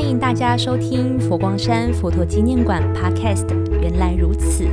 欢迎大家收听佛光山佛陀纪念馆 Podcast。原来如此。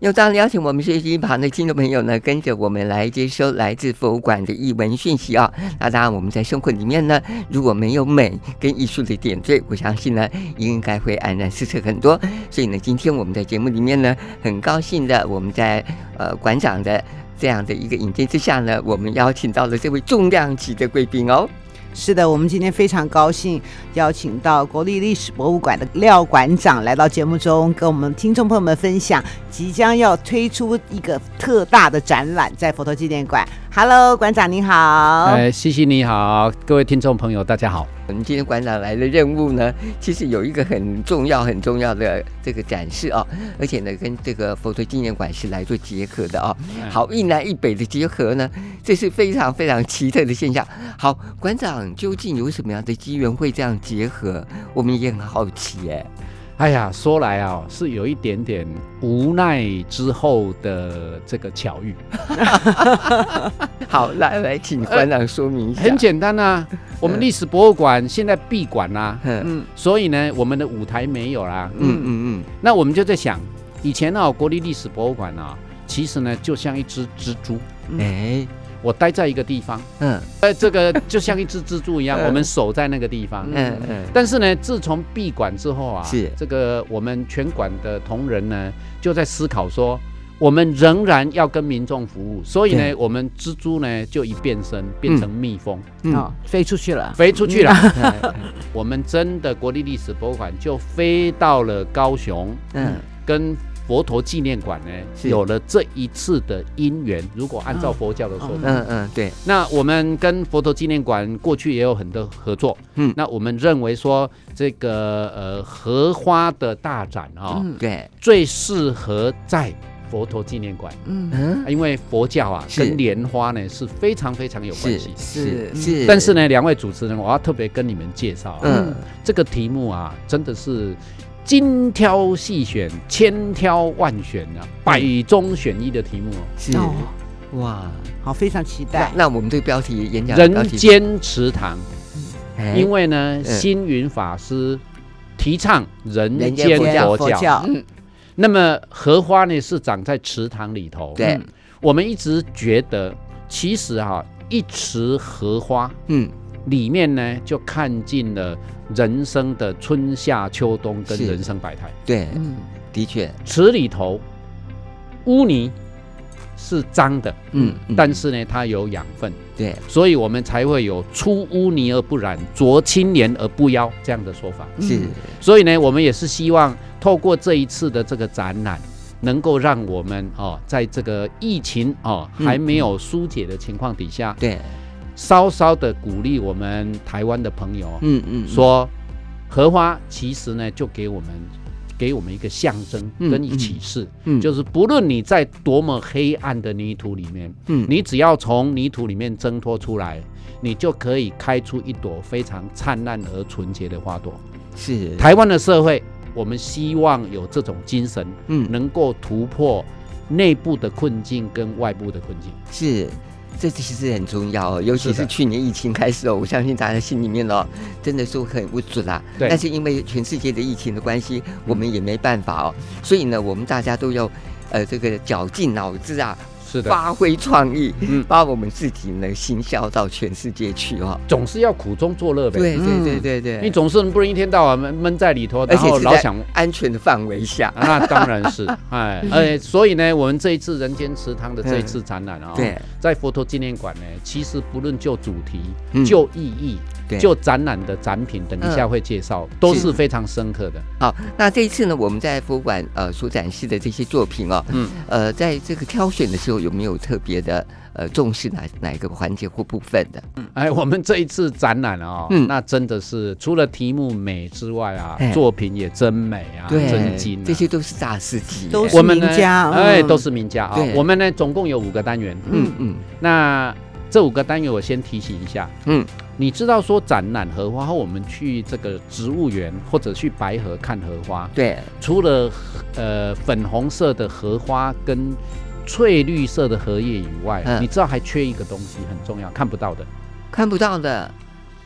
又当然邀请我们学习一旁的听众朋友呢，跟着我们来接收来自佛馆的译文讯息啊。那当然，我们在生活里面呢，如果没有美跟艺术的点缀，我相信呢，应该会黯然失色很多。所以呢，今天我们在节目里面呢，很高兴的，我们在呃馆长的这样的一个引荐之下呢，我们邀请到了这位重量级的贵宾哦。是的，我们今天非常高兴邀请到国立历史博物馆的廖馆长来到节目中，跟我们听众朋友们分享即将要推出一个特大的展览，在佛陀纪念馆。Hello，馆长您好。哎，西西你好，各位听众朋友大家好。我们今天馆长来的任务呢，其实有一个很重要、很重要的这个展示啊，而且呢，跟这个佛陀纪念馆是来做结合的啊。好，一南一北的结合呢，这是非常非常奇特的现象。好，馆长究竟有什么样的机缘会这样结合？我们也很好奇哎。哎呀，说来啊，是有一点点无奈之后的这个巧遇。好，来来，请馆长说明一下。很简单啊，我们历史博物馆现在闭馆啦，嗯，所以呢，我们的舞台没有啦，嗯嗯嗯。那我们就在想，以前呢，国立历史博物馆啊，其实呢，就像一只蜘蛛，哎。我待在一个地方，嗯，呃，这个 就像一只蜘蛛一样，我们守在那个地方，嗯嗯。但是呢，自从闭馆之后啊，是。这个我们全馆的同仁呢，就在思考说，我们仍然要跟民众服务，所以呢，我们蜘蛛呢就一变身变成蜜蜂，嗯，飞出去了，飞出去了。我们真的国立历史博物馆就飞到了高雄，嗯，跟。佛陀纪念馆呢，有了这一次的因缘。如果按照佛教的说法，嗯嗯，对。那我们跟佛陀纪念馆过去也有很多合作，嗯。那我们认为说，这个呃荷花的大展啊，对，最适合在佛陀纪念馆，嗯因为佛教啊跟莲花呢是非常非常有关系，是是。但是呢，两位主持人，我要特别跟你们介绍，嗯，这个题目啊，真的是。精挑细选，千挑万选啊，百中选一的题目哦。是。哇，好，非常期待。那我们这个标题演讲，人间池塘，因为呢，星云法师提倡人间佛教。嗯，那么荷花呢是长在池塘里头。对，我们一直觉得，其实哈，一池荷花，嗯，里面呢就看尽了。人生的春夏秋冬跟人生百态，对，嗯，的确，池里头污泥是脏的，嗯，但是呢，它有养分，对，所以我们才会有出污泥而不染，濯清涟而不妖这样的说法。是，所以呢，我们也是希望透过这一次的这个展览，能够让我们哦，在这个疫情哦还没有疏解的情况底下，对。稍稍的鼓励我们台湾的朋友，嗯嗯，说荷花其实呢，就给我们给我们一个象征跟一启示，嗯，就是不论你在多么黑暗的泥土里面，嗯，你只要从泥土里面挣脱出来，你就可以开出一朵非常灿烂而纯洁的花朵。是台湾的社会，我们希望有这种精神，嗯，能够突破内部的困境跟外部的困境。是。这其实很重要，尤其是去年疫情开始哦，我相信大家心里面哦，真的是很无助啦。对。但是因为全世界的疫情的关系，我们也没办法哦，所以呢，我们大家都要呃这个绞尽脑汁啊。发挥创意，嗯，把我们自己呢行销到全世界去哈，总是要苦中作乐呗。对对对对对，你总是不能一天到晚闷闷在里头，然后老想安全的范围下。那当然是，哎，哎，所以呢，我们这一次人间池塘的这一次展览啊，对，在佛陀纪念馆呢，其实不论就主题、就意义。就展览的展品，等一下会介绍，都是非常深刻的。好，那这一次呢，我们在博物馆呃所展示的这些作品哦，嗯，呃，在这个挑选的时候有没有特别的呃重视哪哪一个环节或部分的？嗯，哎，我们这一次展览啊，嗯，那真的是除了题目美之外啊，作品也真美啊，真精，这些都是大师级，都是名家，哎，都是名家啊。我们呢总共有五个单元，嗯嗯，那。这五个单元我先提醒一下，嗯，你知道说展览荷花后，我们去这个植物园或者去白河看荷花，对，除了呃粉红色的荷花跟翠绿色的荷叶以外，你知道还缺一个东西很重要，看不到的，看不到的。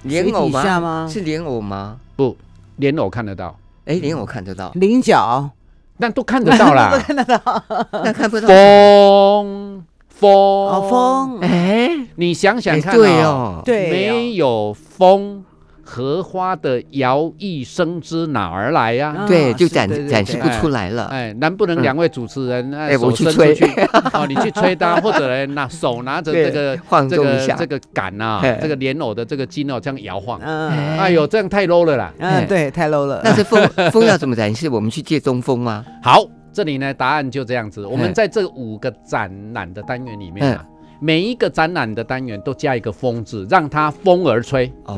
莲藕吗？是莲藕吗？不，莲藕看得到。哎，莲藕看得到，菱角。那都看得到啦，都看得到，那看不到风风风，哎，你想想看，对哦，对，没有风。荷花的摇曳生姿哪儿来呀？对，就展展示不出来了。哎，难不能两位主持人哎，手伸出去哦，你去吹它，或者拿手拿着这个这个这个杆啊，这个莲藕的这个茎哦，这样摇晃。哎呦，这样太 low 了啦。嗯，对，太 low 了。那是风风要怎么展示？我们去借东风吗？好，这里呢，答案就这样子。我们在这五个展览的单元里面啊。每一个展览的单元都加一个“风”字，让它风而吹。哦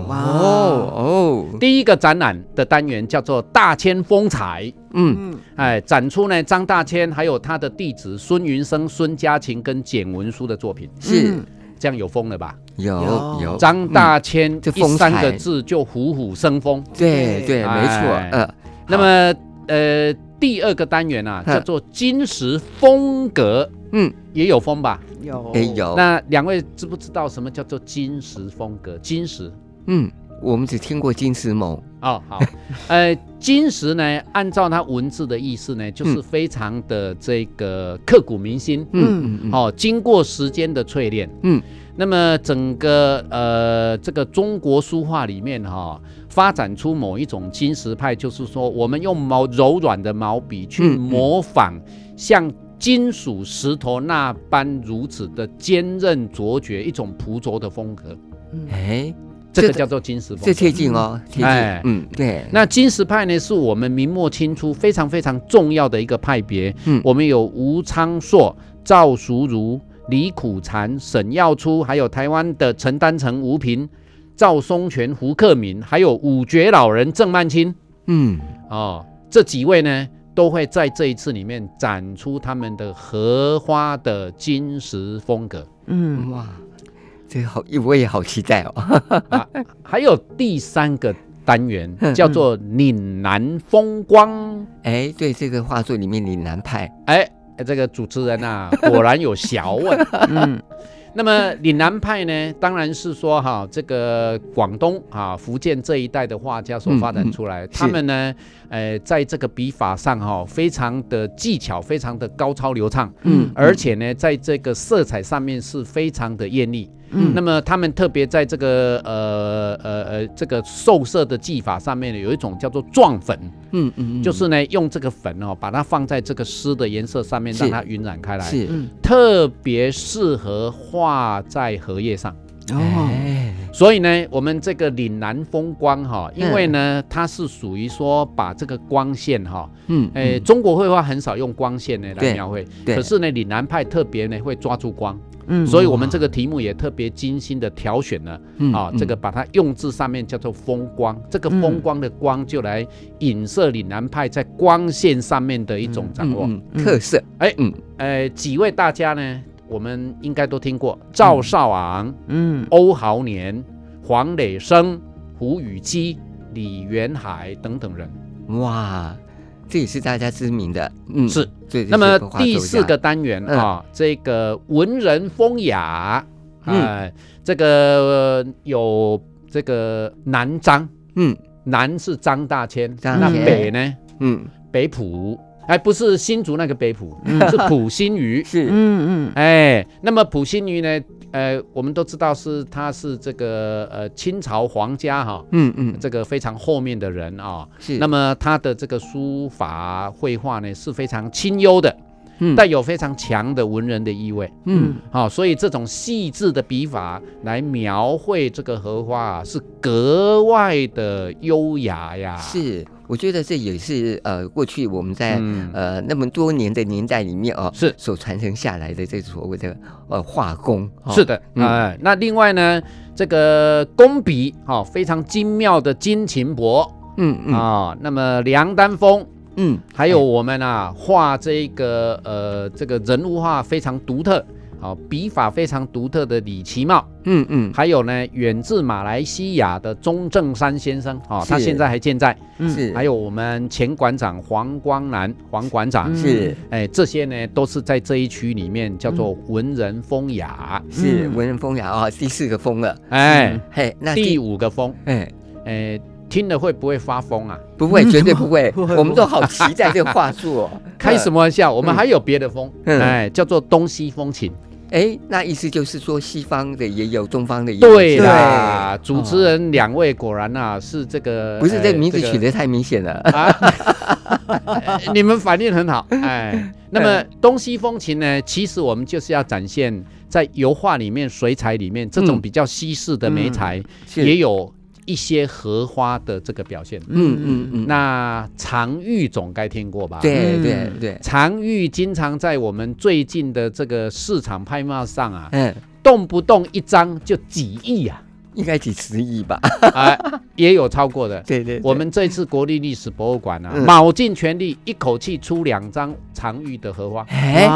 哦，第一个展览的单元叫做“大千风采”。嗯，哎，展出呢张大千还有他的弟子孙云生、孙家琴跟简文书的作品。是这样有风了吧？有有。张大千这三个字就虎虎生风。对对，没错。呃，那么呃，第二个单元啊叫做“金石风格”。嗯，也有风吧？有，哎有。那两位知不知道什么叫做金石风格？金石，嗯，我们只听过金石某。哦，好，呃，金石呢，按照它文字的意思呢，就是非常的这个刻骨铭心。嗯嗯。哦，经过时间的淬炼。嗯。那么整个呃这个中国书画里面哈，发展出某一种金石派，就是说我们用毛柔软的毛笔去模仿像。金属石头那般如此的坚韧卓绝，一种朴拙的风格。哎，这个叫做金石风，这贴近哦，贴近。嗯，对。那金石派呢，是我们明末清初非常非常重要的一个派别。嗯，我们有吴昌硕、赵淑如、李苦禅、沈耀初，还有台湾的陈丹成、吴平、赵松泉、胡克敏，还有五绝老人郑曼青。嗯，哦，这几位呢？都会在这一次里面展出他们的荷花的金石风格。嗯，哇，这个好，我也好期待哦。还有第三个单元 叫做岭南风光。哎，对，这个画作里面岭南派。哎，这个主持人啊，果然有学问。嗯。那么岭南派呢，当然是说哈，这个广东啊、福建这一带的画家所发展出来，他们呢，呃，在这个笔法上哈，非常的技巧，非常的高超流畅，嗯，而且呢，在这个色彩上面是非常的艳丽。嗯，那么他们特别在这个呃呃呃这个受色的技法上面呢，有一种叫做撞粉，嗯嗯，就是呢用这个粉哦，把它放在这个湿的颜色上面，让它晕染开来，是，特别适合画在荷叶上。哦，所以呢，我们这个岭南风光哈，因为呢它是属于说把这个光线哈，嗯，诶，中国绘画很少用光线呢来描绘，可是呢岭南派特别呢会抓住光。嗯，所以我们这个题目也特别精心的挑选了，啊，这个把它用字上面叫做风光，这个风光的光就来影射岭南派在光线上面的一种掌握。特色。哎，嗯，呃，几位大家呢，我们应该都听过赵少昂，嗯，欧豪年、黄磊生、胡宇基、李元海等等人，哇。这也是大家知名的，嗯，是。那么第四个单元啊，这个文人风雅，哎，这个有这个南张，嗯，南是张大千，那北呢，嗯，北浦，哎，不是新竹那个北浦，是普心鱼，是，嗯嗯，哎，那么普心鱼呢？呃，我们都知道是他是这个呃清朝皇家哈，嗯嗯，这个非常后面的人啊，是。那么他的这个书法绘画呢是非常清幽的，嗯，带有非常强的文人的意味，嗯，好，所以这种细致的笔法来描绘这个荷花啊，是格外的优雅呀，是。我觉得这也是呃，过去我们在呃那么多年的年代里面哦，是。所传承下来的这所谓的呃画工。是的，哎，那另外呢，这个工笔哈非常精妙的金琴帛，嗯嗯。啊，那么梁丹峰，嗯，还有我们啊画这个呃这个人物画非常独特哦，笔法非常独特的李奇茂，嗯嗯，还有呢，远自马来西亚的钟正山先生，哦，他现在还健在，是，还有我们前馆长黄光南黄馆长，是，哎，这些呢都是在这一区里面叫做文人风雅，是文人风雅啊，第四个风了，哎，嘿，那第五个风，哎，哎。听了会不会发疯啊？不会，绝对 不会。我们都好期待这个话术哦。开什么玩笑？我们还有别的风，哎，叫做东西风情。哎，那意思就是说，西方的也有，中方的也有。对啦，主持人两位果然啊是这个，不是这名字取得太明显了啊。你们反应很好，哎。那么东西风情呢？其实我们就是要展现在油画里面、水彩里面这种比较西式的美材，也有。一些荷花的这个表现，嗯嗯嗯，那常玉总该听过吧？对对对，常玉经常在我们最近的这个市场拍卖上啊，嗯，动不动一张就几亿啊，应该几十亿吧？啊，也有超过的。对对，我们这次国立历史博物馆啊，卯尽全力，一口气出两张常玉的荷花。哎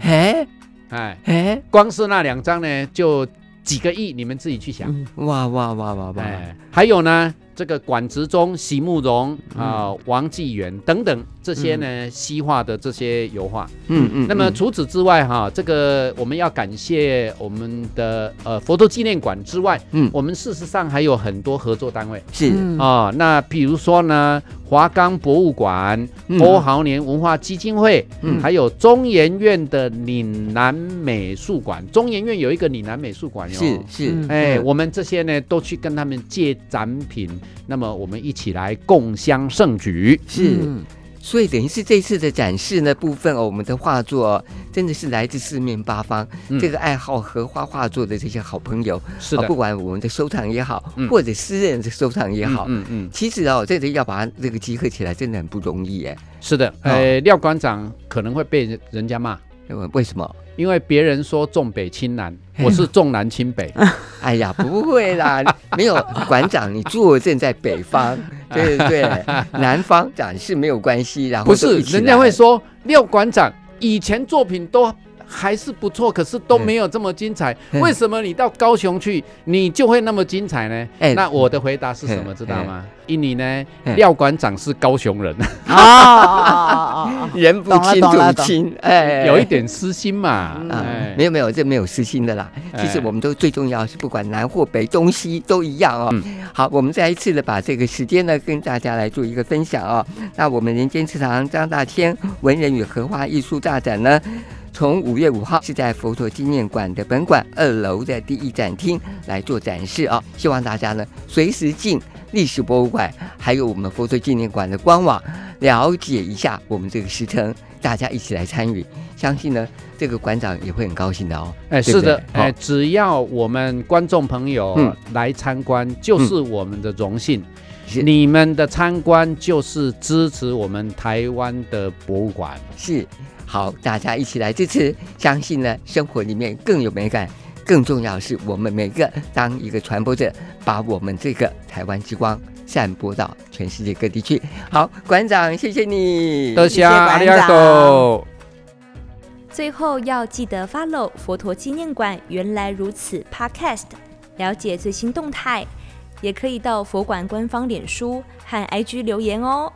哎哎哎，光是那两张呢，就。几个亿，你们自己去想。哇哇哇哇哇！哎，还有呢。这个管植中、席慕容啊、王纪元等等这些呢，西化的这些油画，嗯嗯。那么除此之外哈，这个我们要感谢我们的呃佛陀纪念馆之外，嗯，我们事实上还有很多合作单位。是。啊。那比如说呢，华冈博物馆、欧豪年文化基金会，嗯，还有中研院的岭南美术馆。中研院有一个岭南美术馆哟，是是。哎，我们这些呢都去跟他们借展品。那么我们一起来共襄盛举，是，所以等于是这次的展示呢部分哦，我们的画作真的是来自四面八方，这个爱好荷花画作的这些好朋友，是的，不管我们的收藏也好，或者私人的收藏也好，嗯嗯，其实哦，这个要把它这个集合起来，真的很不容易哎。是的，呃，廖馆长可能会被人家骂，为什么？因为别人说重北轻南，我是重南轻北。哎呀，不会啦，没有馆长，你坐镇在北方，对对对，南方展示没有关系。然后不是，人家会说廖馆长以前作品都。还是不错，可是都没有这么精彩。为什么你到高雄去，你就会那么精彩呢？哎，那我的回答是什么？知道吗？因你呢，廖馆长是高雄人啊，人不亲土亲，哎，有一点私心嘛。没有没有，这没有私心的啦。其实我们都最重要是，不管南或北、东西都一样哦。好，我们再一次的把这个时间呢，跟大家来做一个分享哦。那我们人间祠堂张大千文人与荷花艺术大展呢？从五月五号是在佛陀纪念馆的本馆二楼的第一展厅来做展示啊，希望大家呢随时进历史博物馆，还有我们佛陀纪念馆的官网了解一下我们这个时程，大家一起来参与，相信呢这个馆长也会很高兴的哦。哎，是的，哎，只要我们观众朋友来参观，就是我们的荣幸，你们的参观就是支持我们台湾的博物馆，是。好，大家一起来支持，相信呢，生活里面更有美感。更重要是，我们每个当一个传播者，把我们这个台湾之光散播到全世界各地去。好，馆长，谢谢你，多谢阿里阿多。最后要记得 follow 佛陀纪念馆原来如此 Podcast，了解最新动态，也可以到佛馆官方脸书和 IG 留言哦。